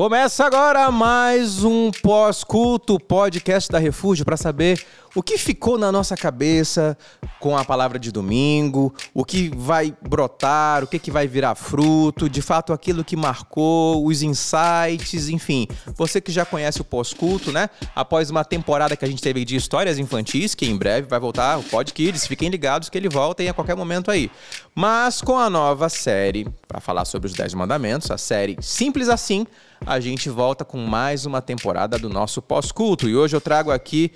Começa agora mais um pós-culto podcast da Refúgio para saber o que ficou na nossa cabeça com a palavra de domingo, o que vai brotar, o que, que vai virar fruto, de fato aquilo que marcou, os insights, enfim. Você que já conhece o pós-culto, né? Após uma temporada que a gente teve de histórias infantis, que em breve vai voltar o Pod Kids, fiquem ligados que ele volta a qualquer momento aí. Mas com a nova série, para falar sobre os Dez Mandamentos, a série Simples Assim, a gente volta com mais uma temporada do nosso pós-culto. E hoje eu trago aqui,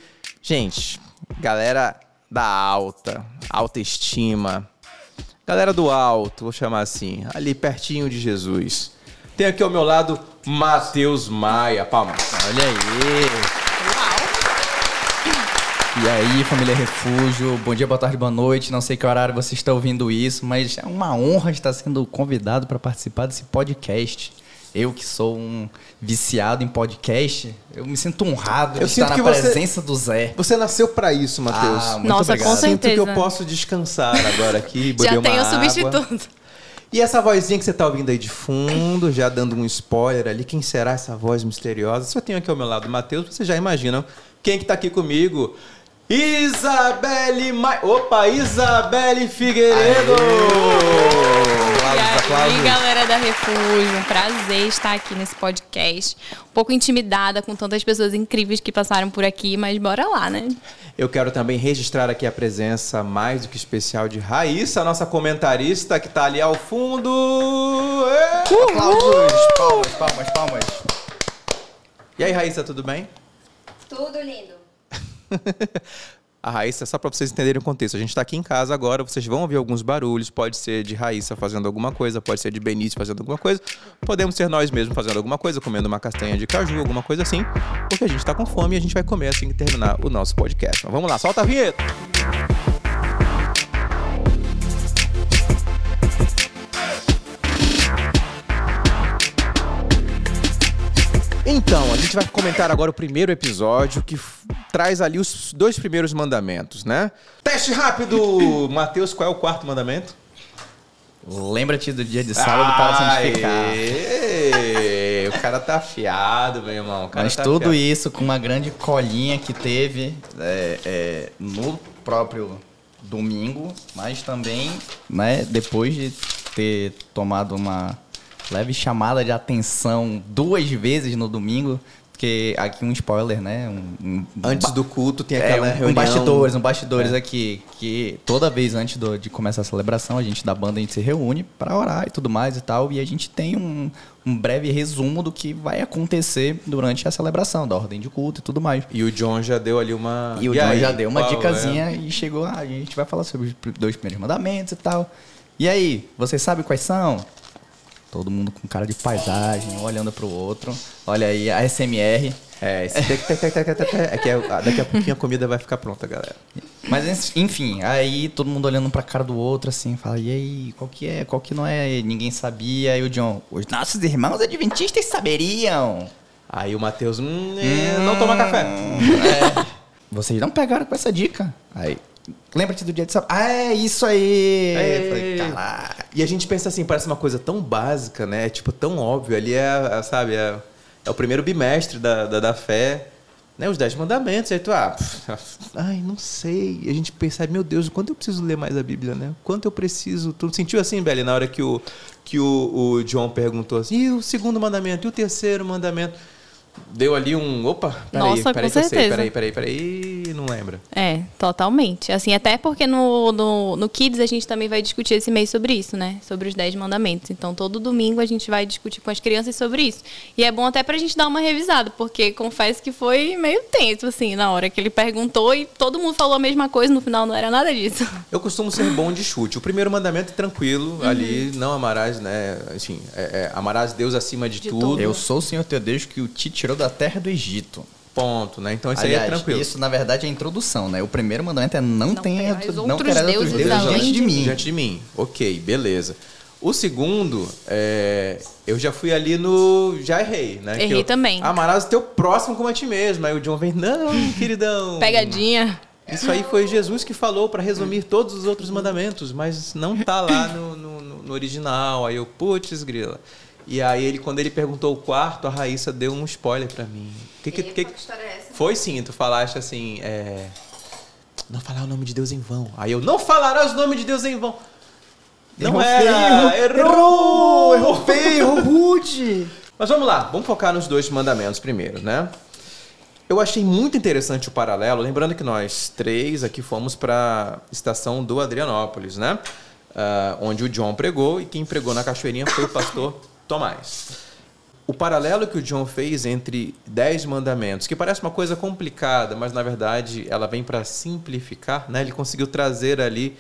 gente, galera da alta, autoestima, galera do alto, vou chamar assim, ali pertinho de Jesus. Tem aqui ao meu lado Matheus Maia. Palmas. Olha aí. E aí, família Refúgio, bom dia, boa tarde, boa noite. Não sei que horário você está ouvindo isso, mas é uma honra estar sendo convidado para participar desse podcast. Eu que sou um viciado em podcast, eu me sinto honrado Eu de estar sinto na que você- presença do Zé. Você nasceu para isso, Matheus. Ah, muito Nossa, obrigado. com Sinto que eu certeza. posso descansar agora aqui, beber Já uma tem o água. substituto. E essa vozinha que você tá ouvindo aí de fundo, já dando um spoiler ali, quem será essa voz misteriosa? Se eu tenho aqui ao meu lado o Matheus, vocês já imaginam quem que tá aqui comigo? Isabelle Ma... Opa, Isabelle Figueiredo! E Aplausos, aí, aplausos. galera da Refúgio, um prazer estar aqui nesse podcast. Um pouco intimidada com tantas pessoas incríveis que passaram por aqui, mas bora lá, né? Eu quero também registrar aqui a presença mais do que especial de Raíssa, a nossa comentarista que tá ali ao fundo. Ê! Aplausos, palmas, palmas, palmas. E aí, Raíssa, tudo bem? Tudo lindo. A Raíssa, só para vocês entenderem o contexto, a gente está aqui em casa agora, vocês vão ouvir alguns barulhos, pode ser de Raíssa fazendo alguma coisa, pode ser de Benício fazendo alguma coisa, podemos ser nós mesmos fazendo alguma coisa, comendo uma castanha de caju, alguma coisa assim, porque a gente está com fome e a gente vai comer assim que terminar o nosso podcast. Mas vamos lá, solta a vinheta! Então, a gente vai comentar agora o primeiro episódio que traz ali os dois primeiros mandamentos, né? Teste rápido! Matheus, qual é o quarto mandamento? Lembra-te do dia de sábado para santificar. Aê! O cara tá afiado, meu irmão. Mas tá tudo afiado. isso com uma grande colinha que teve é, é, no próprio domingo, mas também né, depois de ter tomado uma leve chamada de atenção duas vezes no domingo, porque aqui um spoiler, né? Um, um- Antes do culto tem é, aquela um, reunião... um bastidores, um bastidores É. aqui, que toda vez antes do- de começar a celebração, a gente da banda a gente se reúne para orar e tudo mais e tal, e a gente tem um, um breve resumo do que vai acontecer durante a celebração, da ordem de culto e tudo mais. E o John já deu ali uma... E o John aí, já deu uma é? dicasinha e chegou, ah, a gente vai falar sobre os dois primeiros mandamentos e tal. E aí, vocês sabem quais são? Todo mundo com cara de paisagem, olhando pro outro. Olha aí, a SMR. É, esse é que é- daqui a pouquinho a comida vai ficar pronta, galera. Mas enfim, aí todo mundo olhando pra cara do outro assim, fala, e aí, qual que é, qual que não é? Ninguém sabia. Aí o John, os nossos irmãos adventistas saberiam. Aí o Matheus, hum, é, não toma café. É, vocês não pegaram com essa dica. Aí, lembra-te do dia de sábado. Ah, é isso aí. É. Falei, caraca. E a gente pensa assim, parece uma coisa tão básica, né? Tipo, tão óbvio. Ali é, é, sabe, é, é o primeiro bimestre da, da, da fé. Né? Os dez mandamentos. Aí tu, ah, ai, não sei. E a gente percebe, meu Deus, quanto eu preciso ler mais a Bíblia, né? Quanto eu preciso... Tu sentiu assim, Beli, na hora que o, que o, o John perguntou assim, e o segundo mandamento? E o terceiro mandamento? Deu ali um... Opa, peraí, Nossa, peraí com eu sei. certeza. Peraí, peraí, peraí. Não lembra. É, totalmente. Assim, até porque no, no, no Kids a gente também vai discutir esse mês sobre isso, né? Sobre os 10 mandamentos. Então, todo domingo a gente vai discutir com as crianças sobre isso. E é bom até pra gente dar uma revisada, porque confesso que foi meio tenso, assim, na hora que ele perguntou e todo mundo falou a mesma coisa, no final não era nada disso. Eu costumo ser bom de chute. O primeiro mandamento é tranquilo, ali não amarás, né? Enfim, é, é, amarás Deus acima de, De tudo. tudo. Eu sou o Senhor teu Deus que o te tirou da terra do Egito. Ponto, né? Então isso Aliás, aí é tranquilo. isso na verdade é a introdução, né? O primeiro mandamento é não, Não tenha não outros terás deuses outros deuses além diante de mim. Diante de mim. Ok, beleza. O segundo, é, eu já fui ali no. Já errei, né? Errei eu- também. Amarás o teu próximo como a ti mesmo. Aí o John vem, não, queridão. Pegadinha. Isso aí foi Jesus que falou para resumir todos os outros mandamentos, mas não tá lá no, no, no- no original. Aí eu, putz, grila. E aí ele, quando ele perguntou o quarto, a Raíssa deu um spoiler pra mim. Que, que, que, que história é essa? Foi sim, tu falaste assim, é... Não falar o nome de Deus em vão. Aí eu, não falarás o nome de Deus em vão. Não Errou era, feio, errou, errou feio, errou rude. Mas vamos lá, vamos focar nos dois mandamentos primeiro, né? Eu achei muito interessante o paralelo, lembrando que nós três aqui fomos para a estação do Adrianópolis, né? Ah, onde o John pregou e quem pregou na cachoeirinha foi o pastor Tomás. O paralelo que o John fez entre dez mandamentos, que parece uma coisa complicada, mas na verdade ela vem para simplificar, né? Ele conseguiu trazer ali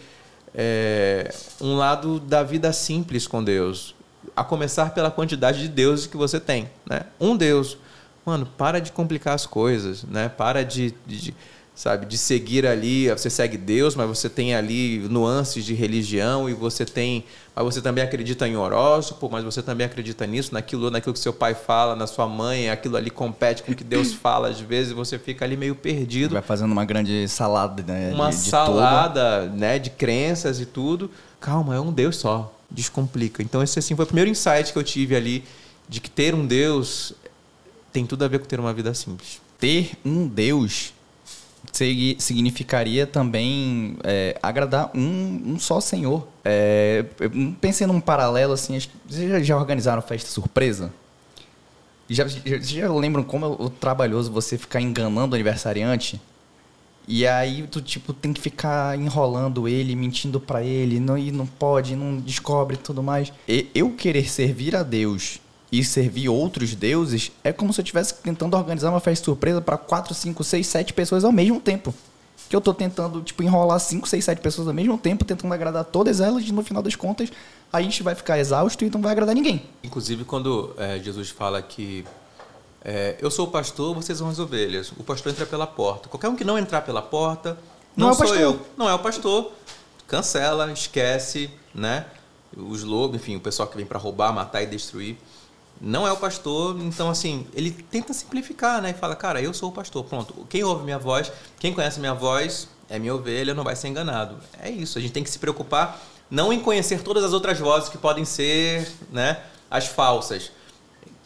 é, um lado da vida simples com Deus, a começar pela quantidade de deuses que você tem, né? Um Deus, mano, para de complicar as coisas, né? Para de, de, sabe, de seguir ali, você segue Deus, mas você tem ali nuances de religião e você tem, mas você também acredita em horóscopo, mas você também acredita nisso, naquilo, naquilo que seu pai fala, na sua mãe, aquilo ali compete com o que Deus fala às vezes, você fica ali meio perdido Vai fazendo uma grande salada, né? uma de, de salada né, de crenças e tudo. Calma, é um Deus só. Descomplica. Então, esse assim, foi o primeiro insight que eu tive ali de que ter um Deus tem tudo a ver com ter uma vida simples. ter um Deus significaria também é, agradar um, um só Senhor. É, pensei num paralelo assim, vocês já, já organizaram festa surpresa? Já, já, já lembram como é o trabalhoso você ficar enganando o aniversariante? E aí tu tipo tem que ficar enrolando ele, mentindo pra ele, não e não pode, não descobre tudo mais. E eu querer servir a Deus e servir outros deuses é como se eu estivesse tentando organizar uma festa surpresa pra 4, 5, 6, 7 pessoas ao mesmo tempo. Que eu tô tentando, tipo, enrolar 5, 6, 7 pessoas ao mesmo tempo, tentando agradar todas elas, e no final das contas, a gente vai ficar exausto e não vai agradar ninguém. Inclusive, quando é, Jesus fala que é, eu sou o pastor, vocês são as ovelhas. O pastor entra pela porta. Qualquer um que não entrar pela porta, não, Não é o sou pastor. eu. Não é o pastor. Cancela, esquece, né? Os lobos, enfim, o pessoal que vem para roubar, matar e destruir. Não é o pastor, então assim, ele tenta simplificar, né? E fala, cara, eu sou o pastor, pronto. Quem ouve minha voz, quem conhece minha voz, é minha ovelha, não vai ser enganado. É isso, a gente tem que se preocupar não em conhecer todas as outras vozes que podem ser, né, as falsas.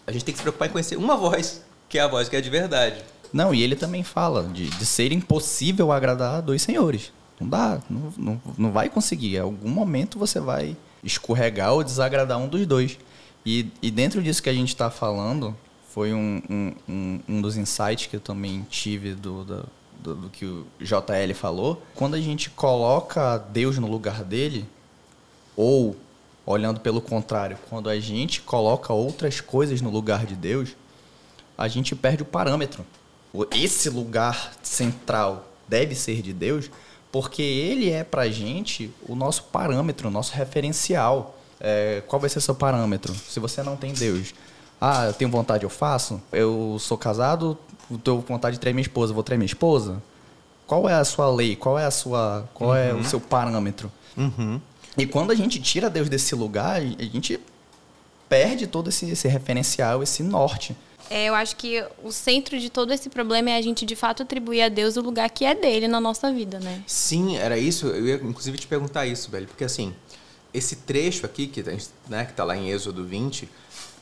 A gente tem que se preocupar em conhecer uma voz, que é a voz que é de verdade. Não, e ele também fala de, de ser impossível agradar dois senhores. Não dá, não, não, não vai conseguir. Em algum momento você vai escorregar ou desagradar um dos dois. E, e dentro disso que a gente está falando, foi um, um, um, dos insights que eu também tive do, do, do, do que o JL falou. Quando a gente coloca Deus no lugar dele, ou, olhando pelo contrário, quando a gente coloca outras coisas no lugar de Deus, a gente perde o parâmetro. Esse lugar central deve ser de Deus, porque ele é pra gente o nosso parâmetro, o nosso referencial. É, qual vai ser seu parâmetro? Se você não tem Deus. Ah, eu tenho vontade, eu faço. Eu sou casado, tenho vontade de trair minha esposa, vou trair minha esposa. Qual é a sua lei? Qual é a sua, qual é o seu parâmetro? E quando a gente tira Deus desse lugar, a gente perde todo esse, esse referencial, esse norte. É, eu acho que o centro de todo esse problema é a gente de fato atribuir a Deus o lugar que é dele na nossa vida, né? Sim, era isso. Eu ia inclusive te perguntar isso, velho. Porque assim, esse trecho aqui, que, né, que tá lá em Êxodo 20,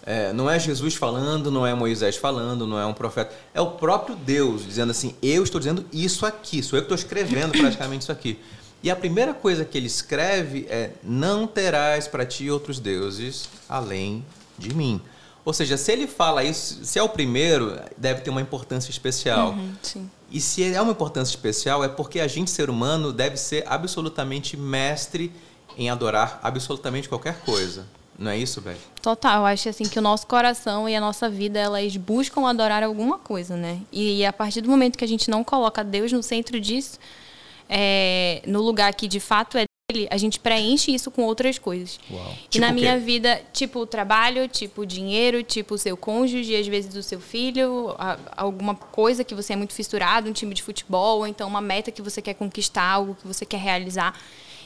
é, não é Jesus falando, não é Moisés falando, não é um profeta. É o próprio Deus dizendo assim: eu estou dizendo isso aqui, sou eu que estou escrevendo praticamente isso aqui. E a primeira coisa que ele escreve é: não terás para ti outros deuses além de mim. Ou seja, se ele fala isso, se é o primeiro, deve ter uma importância especial. Uhum. E se é uma importância especial, é porque a gente, ser humano, deve ser absolutamente mestre em adorar absolutamente qualquer coisa. Não é isso, velho? Total, eu acho assim que o nosso coração e a nossa vida, elas buscam adorar alguma coisa, né? E a partir do momento que a gente não coloca Deus no centro disso, é, no lugar que de fato é dele, a gente preenche isso com outras coisas. Uau. E Tipo na minha vida, tipo o trabalho, tipo o dinheiro, tipo o seu cônjuge, às vezes o seu filho, a- alguma coisa que você é muito fissurado, um time de futebol, ou então uma meta que você quer conquistar, algo que você quer realizar.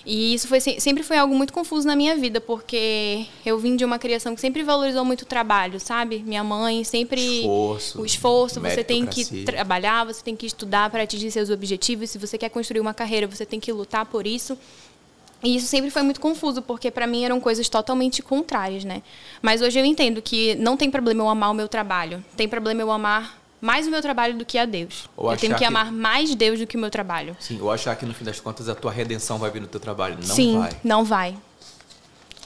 E isso foi, se- sempre foi algo muito confuso na minha vida, porque eu vim de uma criação que sempre valorizou muito o trabalho, sabe? Minha mãe sempre. Esforço, O esforço, você tem que trabalhar, você tem que estudar para atingir seus objetivos. Se você quer construir uma carreira, você tem que lutar por isso. E isso sempre foi muito confuso, porque para mim eram coisas totalmente contrárias, né? Mas hoje eu entendo que não tem problema eu amar o meu trabalho. Tem problema eu amar mais o meu trabalho do que a Deus. Ou eu tenho que que- amar mais Deus do que o meu trabalho. Sim, ou achar que no fim das contas a tua redenção vai vir no teu trabalho. Não Sim, vai. não vai.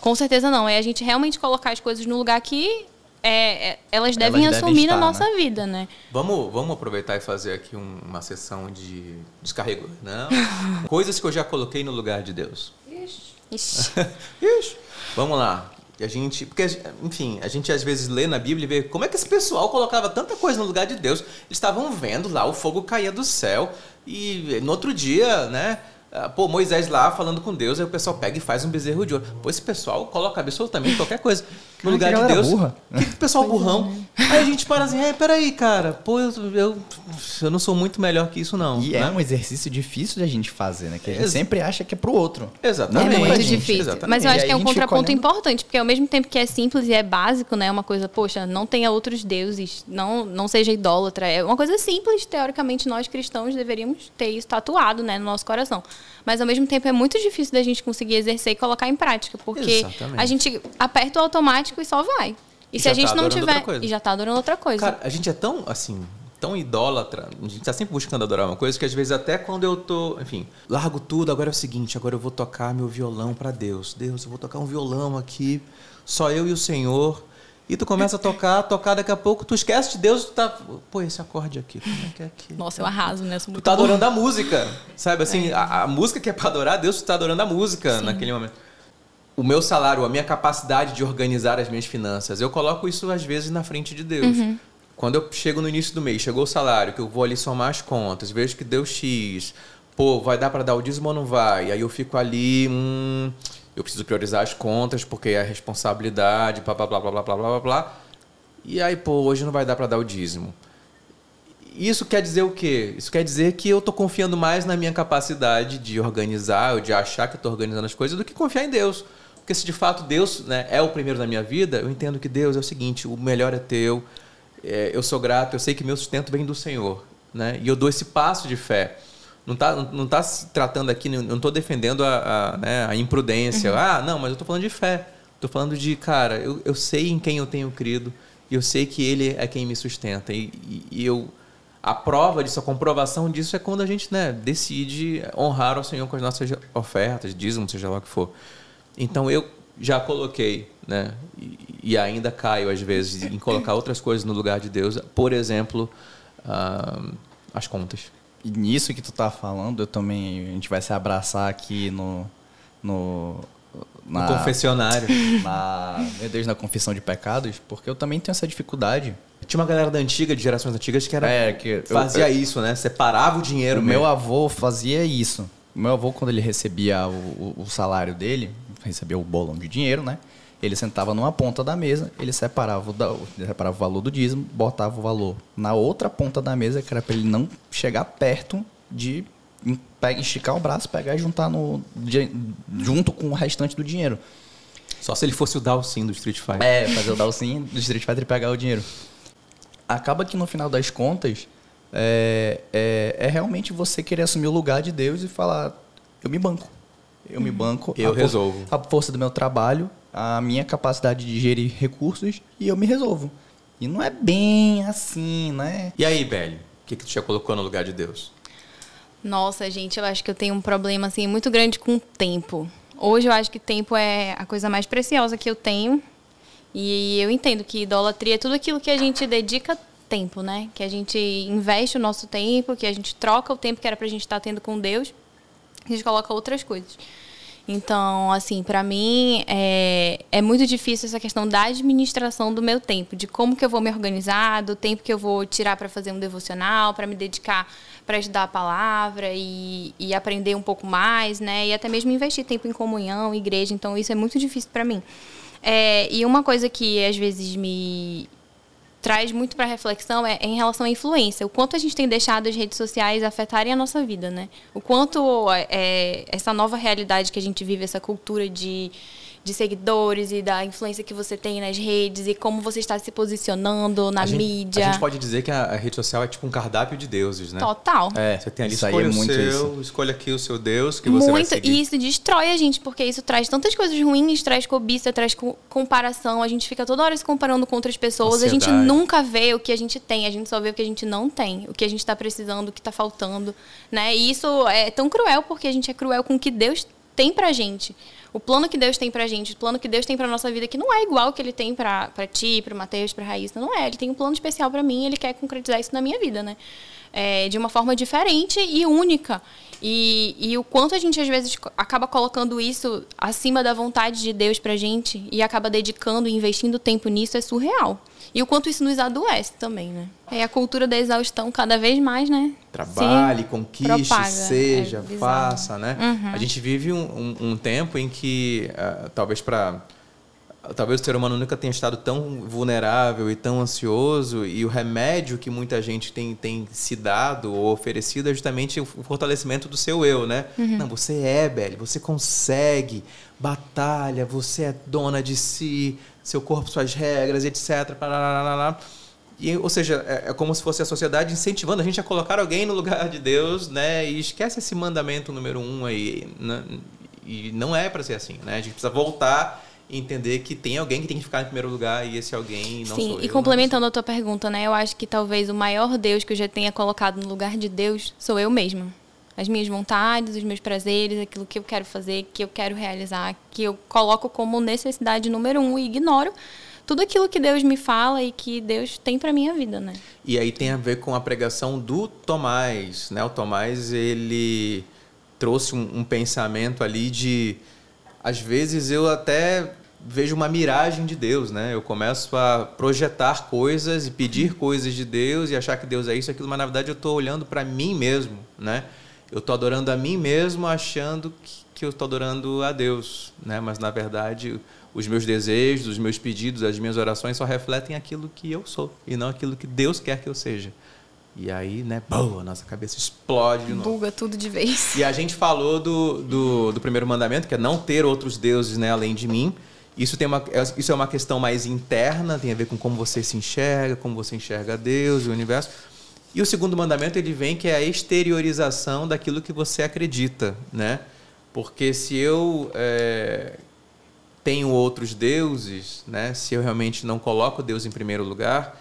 Com certeza não. É a gente realmente colocar as coisas no lugar que é, é, elas devem devem assumir estar, na nossa né? vida, né? Vamos, vamos aproveitar e fazer aqui um- uma sessão de descarrego. Não. Coisas que eu já coloquei no lugar de Deus. Ixi. Ixi. Vamos lá. E a gente, porque, enfim, a gente às vezes lê na Bíblia e vê como é que esse pessoal colocava tanta coisa no lugar de Deus. Eles estavam vendo lá o fogo caía do céu e no outro dia, né? ah, Pô, Moisés lá falando com Deus, aí o pessoal pega e faz um bezerro de ouro. Pô, esse pessoal coloca absolutamente qualquer coisa no lugar que de Deus. burra. Que pessoal burrão. Aí a gente para assim, é, peraí, cara, pô, eu, eu, eu não sou muito melhor que isso, não. E né? é um exercício difícil de a gente fazer, né? Que a gente Ex- sempre acha que é pro outro. Exatamente. É muito gente, difícil. exatamente. Mas eu acho que é um contraponto olhando- importante, porque ao mesmo tempo que é simples e é básico, né? É uma coisa, poxa, não tenha outros deuses, não, não seja idólatra. É uma coisa simples, teoricamente, nós cristãos deveríamos ter isso tatuado né, no nosso coração. Mas ao mesmo tempo é muito difícil da gente conseguir exercer e colocar em prática, porque Exatamente. a gente aperta o automático e só vai. E, E se a gente tá não tiver. E já tá adorando outra coisa. Cara, a gente é tão, assim, tão idólatra, a gente tá sempre buscando adorar uma coisa que às vezes até quando eu tô, enfim, largo tudo, agora é o seguinte, agora eu vou tocar meu violão pra Deus. Deus, eu vou tocar um violão aqui, só eu e o Senhor. E tu começa a tocar, tocar, daqui a pouco tu esquece de Deus, tu tá, pô, esse acorde aqui, como é que é aqui? Nossa, eu arraso, né? Eu sou Tu tá adorando a música, sabe? Assim, a, a música que é pra adorar Deus, tu tá adorando a música naquele momento. O meu salário, a minha capacidade de organizar as minhas finanças, eu coloco isso às vezes na frente de Deus. Quando eu chego no início do mês, chegou o salário, que eu vou ali somar as contas, vejo que deu X, pô, vai dar para dar o dízimo ou não vai? Aí eu fico ali, hum, eu preciso priorizar as contas porque é a responsabilidade, blá blá blá blá blá blá blá blá. blá. E aí, pô, hoje não vai dar para dar o dízimo. Isso quer dizer o quê? Isso quer dizer que eu tô confiando mais na minha capacidade de organizar, ou de achar que eu tô organizando as coisas, do que confiar em Deus. Porque se de fato Deus né, é o primeiro na minha vida, eu entendo que Deus é o seguinte: o melhor é teu, é, eu sou grato, eu sei que meu sustento vem do Senhor. Né? E eu dou esse passo de fé. Não está não tá se tratando aqui, não estou defendendo a, a, né, a imprudência. Ah, não, mas eu estou falando de fé. Estou falando de, cara, eu, eu sei em quem eu tenho crido e eu sei que Ele é quem me sustenta. E, e- e eu, a prova disso, a comprovação disso é quando a gente né, decide honrar ao Senhor com as nossas ofertas, dízimo, seja lá o que for. Então eu já coloquei, né, e, e ainda caio às vezes em colocar outras coisas no lugar de Deus. Por exemplo, ah, as contas. E nisso que tu tá falando, eu também. A gente vai se abraçar aqui no. No, No confessionário. na, meu Deus, na confissão de pecados, porque eu também tenho essa dificuldade. Tinha uma galera da antiga, de gerações antigas, que era É, que fazia eu- isso, né? Separava o dinheiro o mesmo. meu avô fazia isso. Meu avô, quando ele recebia o, o- o salário dele, recebia o bolão de dinheiro, né? Ele sentava numa ponta da mesa, ele separava o, da- ele separava o valor do dízimo, botava o valor na outra ponta da mesa, que era para ele não chegar perto de esticar o braço, pegar e juntar no, junto com o restante do dinheiro. Só se ele fosse o Dalsin do Street Fighter. É, fazer o Dalsin do Street Fighter e pegar o dinheiro. Acaba que no final das contas, é, é, é realmente você querer assumir o lugar de Deus e falar: eu me banco. Eu me banco. Eu resolvo. A força do meu trabalho, a minha capacidade de gerir recursos e eu me resolvo. E não é bem assim, né? E aí, Belly? O que, que tu já colocou no lugar de Deus? Nossa, gente, eu acho que eu tenho um problema assim muito grande com o tempo. Hoje eu acho que tempo é a coisa mais preciosa que eu tenho. E eu entendo que idolatria é tudo aquilo que a gente dedica tempo, né? Que a gente investe o nosso tempo, que a gente troca o tempo que era pra gente estar tendo com Deus, a gente coloca outras coisas. Então, assim, pra mim é, é muito difícil essa questão da administração do meu tempo, de como que eu vou me organizar, do tempo que eu vou tirar para fazer um devocional, para me dedicar para estudar a palavra e, e aprender um pouco mais, né? E até mesmo investir tempo em comunhão, igreja. Então, isso é muito difícil para mim. É, e uma coisa que às vezes me traz muito para reflexão é em relação à influência. O quanto a gente tem deixado as redes sociais afetarem a nossa vida, né? O quanto é, essa nova realidade que a gente vive, essa cultura de, de seguidores e da influência que você tem nas redes e como você está se posicionando na a gente, mídia. A gente pode dizer que a, a, rede social é tipo um cardápio de deuses, né? Total. É, você tem ali, isso escolha é o muito seu, isso. escolha aqui o seu Deus que muito, você vai seguir. E isso destrói a gente, porque isso traz tantas coisas ruins, traz cobiça, traz co comparação, a gente fica toda hora se comparando com outras pessoas, Ansiedade. a gente nunca vê o que a gente tem, a gente só vê o que a gente não tem, o que a gente está precisando, o que está faltando, né? E isso é tão cruel porque a gente é cruel com o que Deus tem pra gente. O plano que Deus tem pra gente, o plano que Deus tem pra nossa vida, que não é igual que ele tem pra, pra ti, pro Mateus, pra Raíssa, não é. Ele tem um plano especial pra mim, ele quer concretizar isso na minha vida, né? É, de uma forma diferente e única. E, e o quanto a gente, às vezes, acaba colocando isso acima da vontade de Deus pra gente e acaba dedicando e investindo tempo nisso é surreal. E o quanto isso nos adoece também, né? É a cultura da exaustão cada vez mais, né? Trabalhe, Se conquiste, propaga. seja, É faça, né? Uhum. A gente vive um, um- um tempo em que, ah, talvez para talvez o ser humano nunca tenha estado tão vulnerável e tão ansioso e o remédio que muita gente tem, tem se dado ou oferecido é justamente o fortalecimento do seu eu, né? Uhum. Não, você é, Belly, você consegue, batalha, você é dona de si, seu corpo, suas regras, etc. parará. E, ou seja, é, é como se fosse a sociedade incentivando a gente a colocar alguém no lugar de Deus, né? E esquece esse mandamento número um aí. né? E não é para ser assim, né? A gente precisa voltar e entender que tem alguém que tem que ficar em primeiro lugar e esse alguém não Sim, sou eu. e complementando a tua pergunta, né? Eu acho que talvez o maior Deus que eu já tenha colocado no lugar de Deus sou eu mesma. As minhas vontades, os meus prazeres, aquilo que eu quero fazer, que eu quero realizar, que eu coloco como necessidade número um e ignoro tudo aquilo que Deus me fala e que Deus tem pra minha vida, né? E aí tem a ver com a pregação do Tomás, né? O Tomás, ele trouxe um, um pensamento ali de... Às vezes eu até vejo uma miragem de Deus, né? Eu começo a projetar coisas e pedir coisas de Deus e achar que Deus é isso aquilo, mas na verdade eu estou olhando para mim mesmo, né? Eu estou adorando a mim mesmo achando que, que eu estou adorando a Deus, né? Mas na verdade os meus desejos, os meus pedidos, as minhas orações só refletem aquilo que eu sou e não aquilo que Deus quer que eu seja. E aí, né, boa, a nossa cabeça explode de novo. Buga tudo de vez. E a gente falou do, do, do primeiro mandamento, que é não ter outros deuses né, além de mim. Isso, tem uma, é- isso é uma questão mais interna, tem a ver com como você se enxerga, como você enxerga Deus e o universo. E o segundo mandamento ele vem que é a exteriorização daquilo que você acredita, né? Porque se eu é, tenho outros deuses, né? Se eu realmente não coloco Deus em primeiro lugar,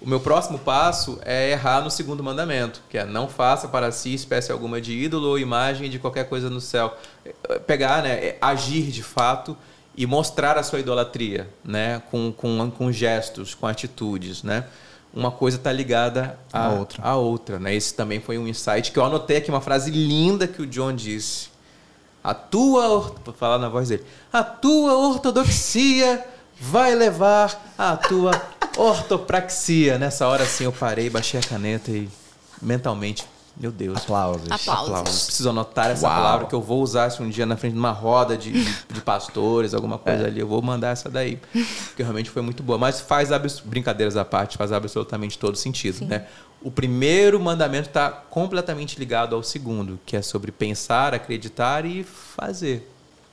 o meu próximo passo é errar no segundo mandamento, que é não faça para si espécie alguma de ídolo ou imagem de qualquer coisa no céu. É, Pegar, né, é agir de fato e mostrar a sua idolatria, né, com, com, com gestos, com atitudes, né? Uma coisa está ligada à A outra. A outra, né? Esse também foi um insight que eu anotei aqui uma frase linda que o John disse. A tua, or- vou falar na voz dele. A tua ortodoxia vai levar à tua ortopraxia. Nessa hora assim eu parei, baixei a caneta e mentalmente, meu Deus. Aplausos. Aplausos. Preciso anotar essa Uau. palavra que eu vou usar isso um dia na frente de uma roda de, de pastores, alguma coisa ali. Eu vou mandar essa daí. Porque realmente foi muito boa. Mas faz brincadeiras à parte, faz absolutamente todo sentido. Né? O primeiro mandamento está completamente ligado ao segundo, que é sobre pensar, acreditar e fazer.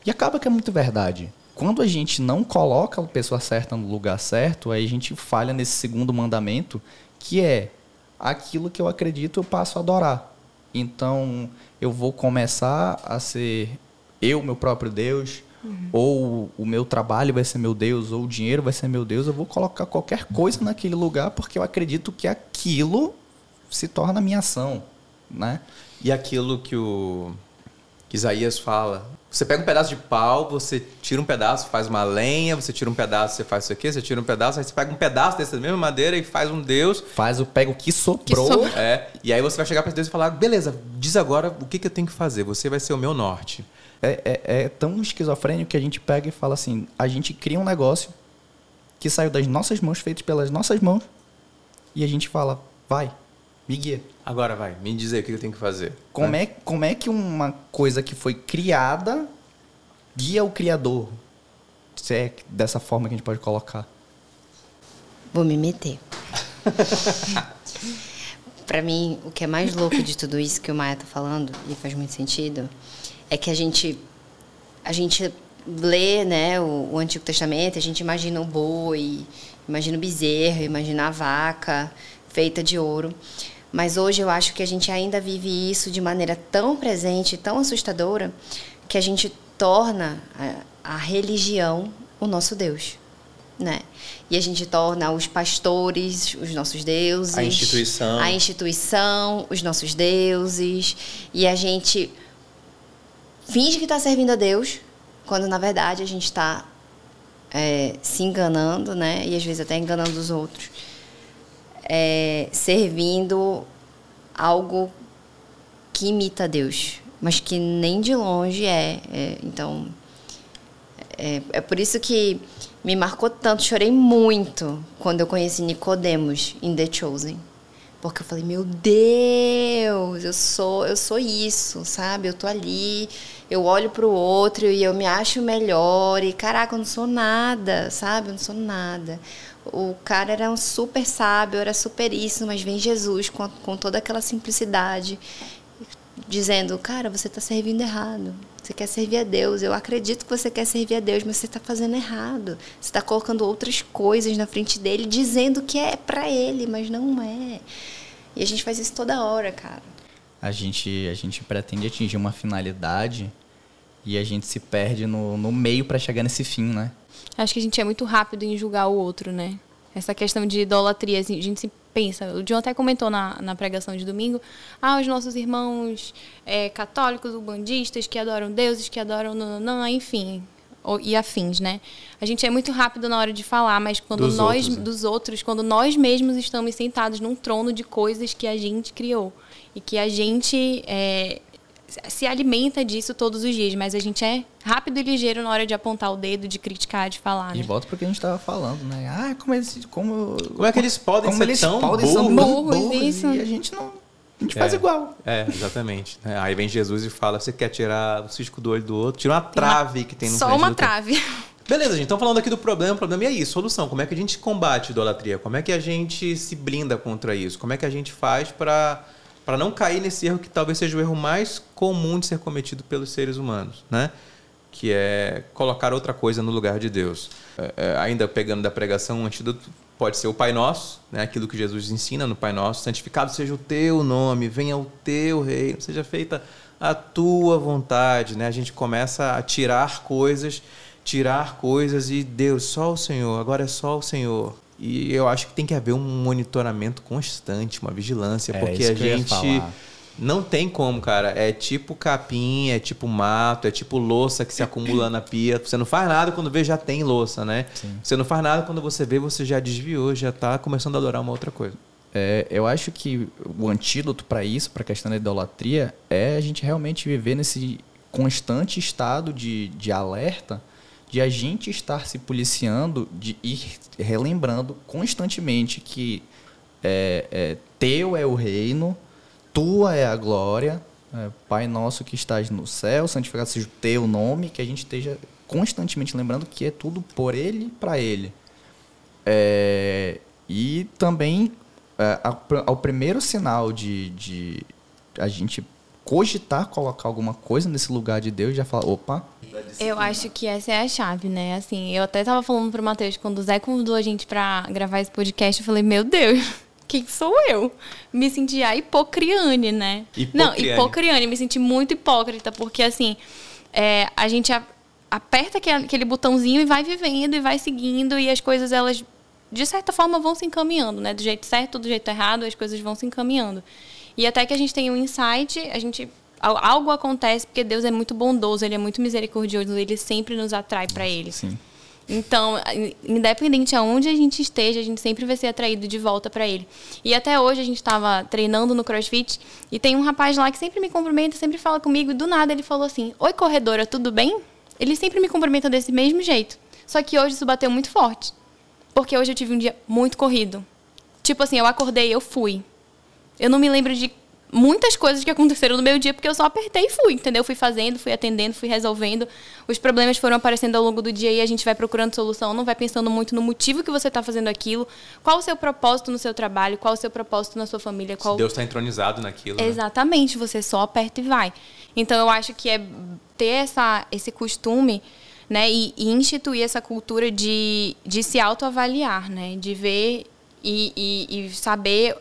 E acaba que é muito verdade. Quando a gente não coloca a pessoa certa no lugar certo, aí a gente falha nesse segundo mandamento, que é aquilo que eu acredito eu passo a adorar. Então, eu vou começar a ser eu, meu próprio Deus, ou o meu trabalho vai ser meu Deus, ou o dinheiro vai ser meu Deus. Eu vou colocar qualquer coisa naquele lugar porque eu acredito que aquilo se torna minha ação, né? E aquilo que o que Isaías fala. Você pega um pedaço de pau, você tira um pedaço, faz uma lenha, você tira um pedaço, você faz isso aqui, você tira um pedaço, aí você pega um pedaço dessa mesma madeira e faz um Deus. Faz o pega o que sobrou. sobrou. É, e aí você vai chegar para Deus e falar: beleza, diz agora o que, que eu tenho que fazer, você vai ser o meu norte. É, é- é tão esquizofrênico que a gente pega e fala assim: a gente cria um negócio que saiu das nossas mãos, feito pelas nossas mãos, e a gente fala, vai, me guia. Agora vai, me diz aí o que eu tenho que fazer. Como é, como é que uma coisa que foi criada guia o criador? Se é dessa forma que a gente pode colocar. Vou me meter. Pra mim, o que é mais louco de tudo isso que o Maia tá falando, e faz muito sentido, é que a gente a gente lê né, o, o Antigo Testamento, a gente imagina o boi, imagina o bezerro, imagina a vaca feita de ouro. Mas hoje eu acho que a gente ainda vive isso de maneira tão presente, tão assustadora, que a gente torna a, a religião o nosso Deus. Né? E a gente torna os pastores os nossos deuses. A instituição. A instituição, os nossos deuses. E a gente finge que está servindo a Deus, quando na verdade a gente está é, se enganando, né? E às vezes até enganando os outros. É, servindo algo que imita Deus, mas que nem de longe é. é então, é, é por isso que me marcou tanto, chorei muito quando eu conheci Nicodemos em The Chosen. Porque eu falei, meu Deus, eu sou, eu sou isso, sabe? Eu tô ali, eu olho pro outro e eu me acho melhor e caraca, eu não sou nada, sabe? Eu não sou nada. O cara era um super sábio, era super isso, mas vem Jesus com, com toda aquela simplicidade, dizendo, cara, você está servindo errado. Você quer servir a Deus. Eu acredito que você quer servir a Deus, mas você está fazendo errado. Você está colocando outras coisas na frente dele, dizendo que é para ele, mas não é. E a gente faz isso toda hora, cara. A gente, a gente pretende atingir uma finalidade e a gente se perde no, no meio para chegar nesse fim, né? Acho que a gente é muito rápido em julgar o outro, né? Essa questão de idolatria, assim, a gente se pensa. O John até comentou na, na pregação de domingo: ah, os nossos irmãos é, católicos, ubandistas, que adoram deuses, que adoram nananã, enfim, ou, e afins, né? A gente é muito rápido na hora de falar, mas quando Dos nós, outros, né? dos outros, quando nós mesmos estamos sentados num trono de coisas que a gente criou e que a gente é, se alimenta disso todos os dias, mas a gente é rápido e ligeiro na hora de apontar o dedo, de criticar, de falar, E né? volta porque a gente tava falando, né? Ah, como eles. Como, Como é que eles podem como ser eles tão podem burros? Burros, burros isso. E a gente não. A gente faz É. igual. É, exatamente. É, Aí vem Jesus e fala: você quer tirar o cisco do olho do outro? Tira uma trave que tem no Só uma trave. Beleza, gente. Estamos falando aqui do problema. O problema é isso. Solução. Como é que a gente combate a idolatria? Como é que a gente se blinda contra isso? Como é que a gente faz para para não cair nesse erro que talvez seja o erro mais comum de ser cometido pelos seres humanos, né? Que é colocar outra coisa no lugar de Deus. É, é, ainda pegando da pregação, um antídoto pode ser o Pai Nosso, né? Aquilo que Jesus ensina no Pai Nosso. Santificado seja o teu nome, venha o teu reino, seja feita a tua vontade, né? A gente começa a tirar coisas tirar coisas e Deus, só o Senhor, agora é só o Senhor. E eu acho que tem que haver um monitoramento constante, uma vigilância, É, porque a gente não tem como, cara. É tipo capim, é tipo mato, é tipo louça que se acumula na pia. Você não faz nada quando vê já tem louça, né? Sim. Você não faz nada quando você vê você já desviou, já tá começando a adorar uma outra coisa. É, eu acho que o antídoto para isso, para a questão da idolatria, é a gente realmente viver nesse constante estado de, de alerta, de a gente estar se policiando, de ir relembrando constantemente que é, é, teu é o reino, tua é a glória, é, Pai nosso que estás no céu, santificado seja o teu nome, que a gente esteja constantemente lembrando que é tudo por ele e para ele. É, e também é, ao, ao primeiro sinal de, de a gente cogitar colocar alguma coisa nesse lugar de Deus, já fala, opa, Eu acho que essa é a chave, né? Assim, eu até tava falando pro Matheus, quando o Zé convidou a gente pra gravar esse podcast, eu falei, meu Deus, quem sou eu? Me senti a hipocriane, né? Não, Hipocriane. hipocriane, me senti muito hipócrita, porque assim, é, a gente a- aperta aquele, aquele botãozinho e vai vivendo e vai seguindo, e as coisas, elas, de certa forma, vão se encaminhando, né? Do jeito certo, do jeito errado, as coisas vão se encaminhando. E até que a gente tem um insight, a gente al- algo acontece porque Deus é muito bondoso, ele é muito misericordioso, ele sempre nos atrai para ele. sim. Então, in- independente aonde a gente esteja, a gente sempre vai ser atraído de volta para ele. E até hoje a gente estava treinando no CrossFit e tem um rapaz lá que sempre me cumprimenta, sempre fala comigo e do nada ele falou assim: "Oi corredora, tudo bem?" Ele sempre me cumprimenta desse mesmo jeito. Só que hoje isso bateu muito forte. Porque hoje eu tive um dia muito corrido. Tipo assim, eu acordei, eu fui. Eu não me lembro de muitas coisas que aconteceram no meu dia, porque eu só apertei e fui, entendeu? Fui fazendo, fui atendendo, fui resolvendo. Os problemas foram aparecendo ao longo do dia e a gente vai procurando solução, não vai pensando muito no motivo que você está fazendo aquilo, qual o seu propósito no seu trabalho, qual o seu propósito na sua família, qual Deus está entronizado naquilo. né? Exatamente, você só aperta e vai. Então eu acho que é ter essa, esse costume né? E, e instituir essa cultura de, de se autoavaliar, né? De ver e, e, e saber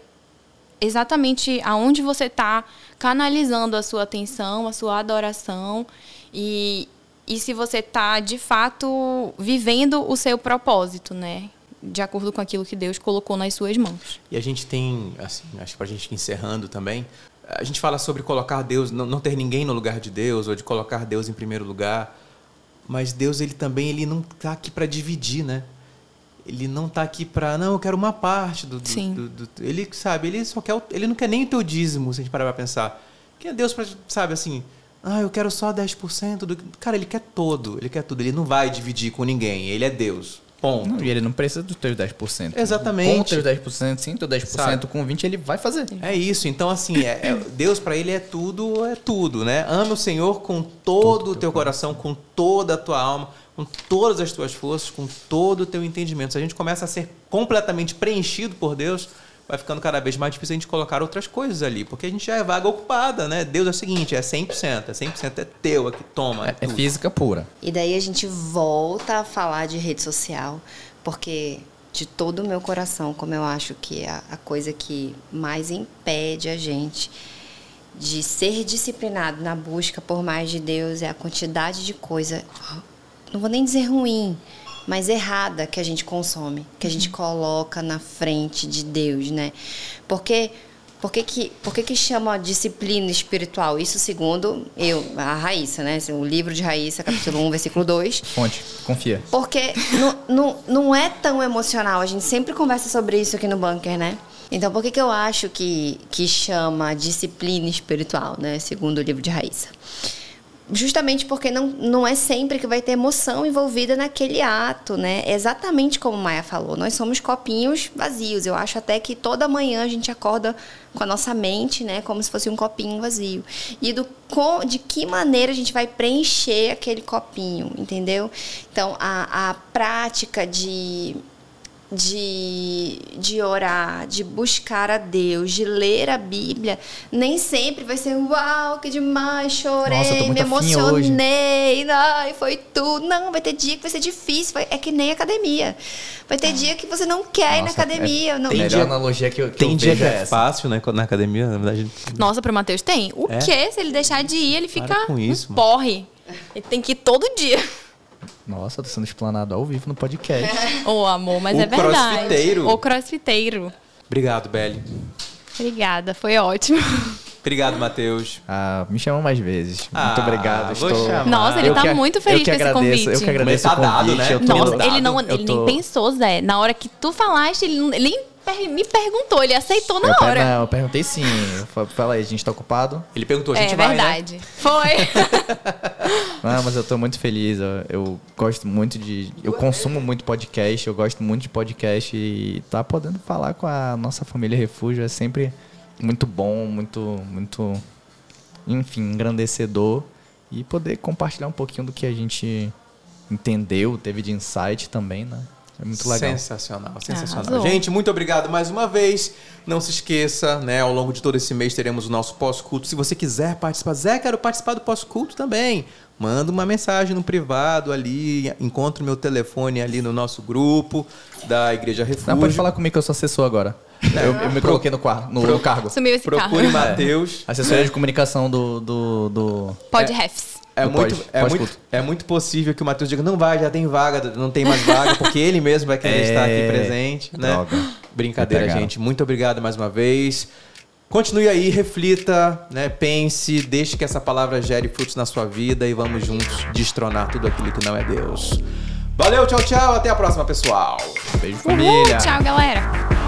exatamente aonde você está canalizando a sua atenção, a sua adoração e, e se você está de fato vivendo o seu propósito, né? De acordo com aquilo que Deus colocou nas suas mãos. E a gente tem, assim, acho que para a gente encerrando também, a gente fala sobre colocar Deus, não, não ter ninguém no lugar de Deus ou de colocar Deus em primeiro lugar, mas Deus ele também ele não está aqui para dividir, né? Ele não está aqui para, não, eu quero uma parte do, do, Sim. do, do- Ele sabe, ele só quer, o- ele não quer nem o teu dízimo, se a gente parar para pensar. Quem é Deus para, sabe, assim, ah, eu quero só 10% do. Cara, ele quer todo, ele quer tudo. Ele não vai dividir com ninguém, ele é Deus. Ponto. Não, e ele não precisa dos teus 10%. Exatamente. Com os teus 10%, sim, teu 10%, Sabe? com 20% ele vai fazer. É isso. Então, assim, é- é- Deus para ele é tudo, é tudo, né? Ame o Senhor com todo o teu coração, com toda a tua alma, com todas as tuas forças, com todo o teu entendimento. Se a gente começa a ser completamente preenchido por Deus, vai ficando cada vez mais difícil a gente colocar outras coisas ali, porque a gente já é vaga ocupada, né? Deus é o seguinte, é 100%, é 100% é teu aqui, toma. É, é tudo. física pura. E daí a gente volta a falar de rede social, porque de todo o meu coração, como eu acho que é a coisa que mais impede a gente de ser disciplinado na busca por mais de Deus é a quantidade de coisa, não vou nem dizer ruim, mas errada que a gente consome, que a gente coloca na frente de Deus, né? Porque por que, que, por que, que chama disciplina espiritual? Isso segundo eu, a Raíssa, né? O livro de Raíssa, capítulo 1, versículo 2. Fonte, confia. Porque não, não, não é tão emocional. A gente sempre conversa sobre isso aqui no bunker, né? Então, por que, que eu acho que, que chama disciplina espiritual, né? Segundo o livro de Raíssa? Justamente porque não, não é sempre que vai ter emoção envolvida naquele ato, né? É Exatamente como Maia falou, nós somos copinhos vazios. Eu acho até que toda manhã a gente acorda com a nossa mente, né? Como se fosse um copinho vazio. E do, com, de que maneira a gente vai preencher aquele copinho, entendeu? Então, a, a prática de de, de orar, de buscar a Deus, de ler a Bíblia, nem sempre vai ser uau, que demais, chorei, Nossa, me muito afim hoje." emocionei, ai, foi tudo. Não, vai ter dia que vai ser difícil, vai- é que nem academia. Vai ter dia que você não quer ir na Nossa, academia. não, A melhor dia- analogia que eu, que Tem eu dia que é é essa. fácil, né? Na academia, na verdade. Nossa, pro Matheus tem? O É? quê? Se ele deixar de ir, ele fica com isso, um porre. Ele tem que ir todo dia. Nossa, tô sendo explanado ao vivo no podcast. Ô, amor, mas O é verdade. crossfiteiro. O crossfiteiro. Obrigado, Belly. Obrigada, foi ótimo. Obrigado, Matheus. Ah, me chamam mais vezes. Ah, Muito obrigado. vou Estou... chamar. Nossa, ele Eu tá que- muito feliz com esse agradeço, convite. Eu que agradeço Tá o convite. dado, né? Eu tô Nossa, no- ele, não, ele tô- nem pensou, Zé. Na hora que tu falaste, ele, nem me perguntou, ele aceitou na Eu, hora. não, eu perguntei sim. Fala aí, a gente tá ocupado? Ele perguntou, a gente é vai, né? verdade. Foi. Não, mas eu tô muito feliz. Eu, eu gosto muito de. Eu consumo muito podcast, eu gosto muito de podcast e tá podendo falar com a nossa família Refúgio é sempre muito bom, muito, muito, enfim, engrandecedor. E poder compartilhar um pouquinho do que a gente entendeu, teve de insight também, né? É muito legal. Sensacional, sensacional. Arrasou. Gente, muito obrigado mais uma vez. Não se esqueça, né? Ao longo de todo esse mês teremos o nosso pós-culto. Se você quiser participar, Zé, quero participar do pós-culto também. Manda uma mensagem no privado ali, encontre meu telefone ali no nosso grupo da Igreja Refúgio. Não, pode falar comigo que eu sou assessor agora. Eu, eu me coloquei no, quar- no, no cargo. Sumiu esse Procure carro. Matheus. Assessoria de comunicação do. do, do... Pode refs. É muito, pós- é, muito, é muito possível que o Matheus diga, não vai, já tem vaga, não tem mais vaga, porque ele mesmo vai querer É, estar aqui presente, né? droga. Brincadeira, gente. Muito obrigado mais uma vez. Continue aí, reflita, né? Pense, deixe que essa palavra gere frutos na sua vida e vamos juntos destronar tudo aquilo que não é Deus. Valeu, tchau, tchau. Até a próxima, pessoal. Beijo, Uhul, família. tchau, galera.